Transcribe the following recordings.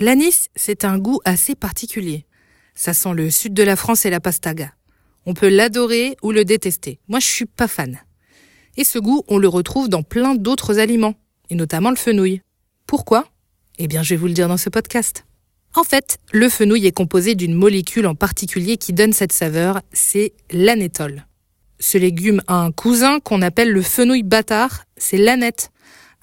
L'anis, c'est un goût assez particulier. Ça sent le sud de la France et la pastaga. On peut l'adorer ou le détester. Moi, je suis pas fan. Et ce goût, on le retrouve dans plein d'autres aliments, et notamment le fenouil. Pourquoi? Eh bien, je vais vous le dire dans ce podcast. En fait, le fenouil est composé d'une molécule en particulier qui donne cette saveur, c'est l'anétol. Ce légume a un cousin qu'on appelle le fenouil bâtard, c'est l'aneth.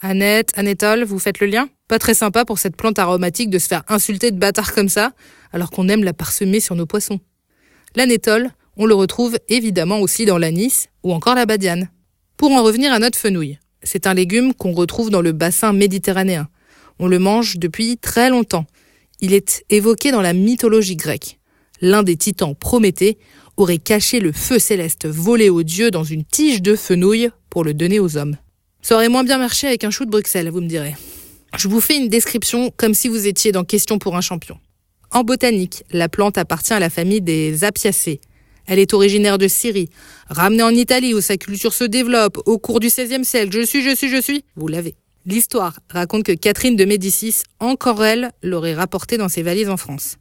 Annette, anétol, vous faites le lien? Pas très sympa pour cette plante aromatique de se faire insulter de bâtard comme ça, alors qu'on aime la parsemer sur nos poissons. L'anétol, on le retrouve évidemment aussi dans l'anis ou encore la badiane. Pour en revenir à notre fenouil, c'est un légume qu'on retrouve dans le bassin méditerranéen. On le mange depuis très longtemps. Il est évoqué dans la mythologie grecque. L'un des titans Prométhée aurait caché le feu céleste volé aux dieux dans une tige de fenouil pour le donner aux hommes. Ça aurait moins bien marché avec un chou de Bruxelles, vous me direz. Je vous fais une description comme si vous étiez dans Question pour un champion. En botanique, la plante appartient à la famille des Apiacées. Elle est originaire de Syrie, ramenée en Italie où sa culture se développe au cours du XVIe siècle. Je suis, je suis, je suis. Vous l'avez. L'histoire raconte que Catherine de Médicis, encore elle, l'aurait rapportée dans ses valises en France.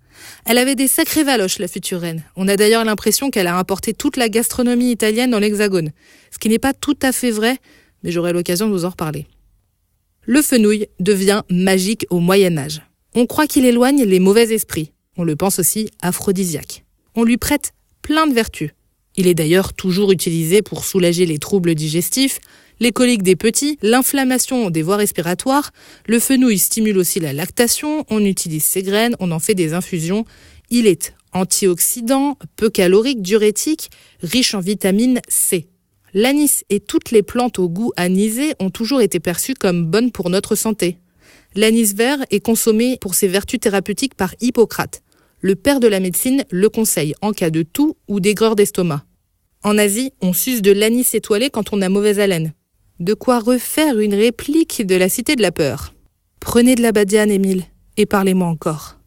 Elle avait des sacrées valoches, la future reine. On a d'ailleurs l'impression qu'elle a importé toute la gastronomie italienne dans l'Hexagone. Ce qui n'est pas tout à fait vrai, mais j'aurai l'occasion de vous en reparler. Le fenouil devient magique au Moyen Âge. On croit qu'il éloigne les mauvais esprits. On le pense aussi aphrodisiaque. On lui prête plein de vertus. Il est d'ailleurs toujours utilisé pour soulager les troubles digestifs, les coliques des petits, l'inflammation des voies respiratoires. Le fenouil stimule aussi la lactation, on utilise ses graines, on en fait des infusions. Il est antioxydant, peu calorique, diurétique, riche en vitamine C. L'anis et toutes les plantes au goût anisé ont toujours été perçues comme bonnes pour notre santé. L'anis vert est consommé pour ses vertus thérapeutiques par Hippocrate. Le père de la médecine le conseille en cas de toux ou d'aigreur d'estomac. En Asie, on suce de l'anis étoilé quand on a mauvaise haleine. De quoi refaire une réplique de la cité de la peur. Prenez de la badiane, Émile, et parlez-moi encore.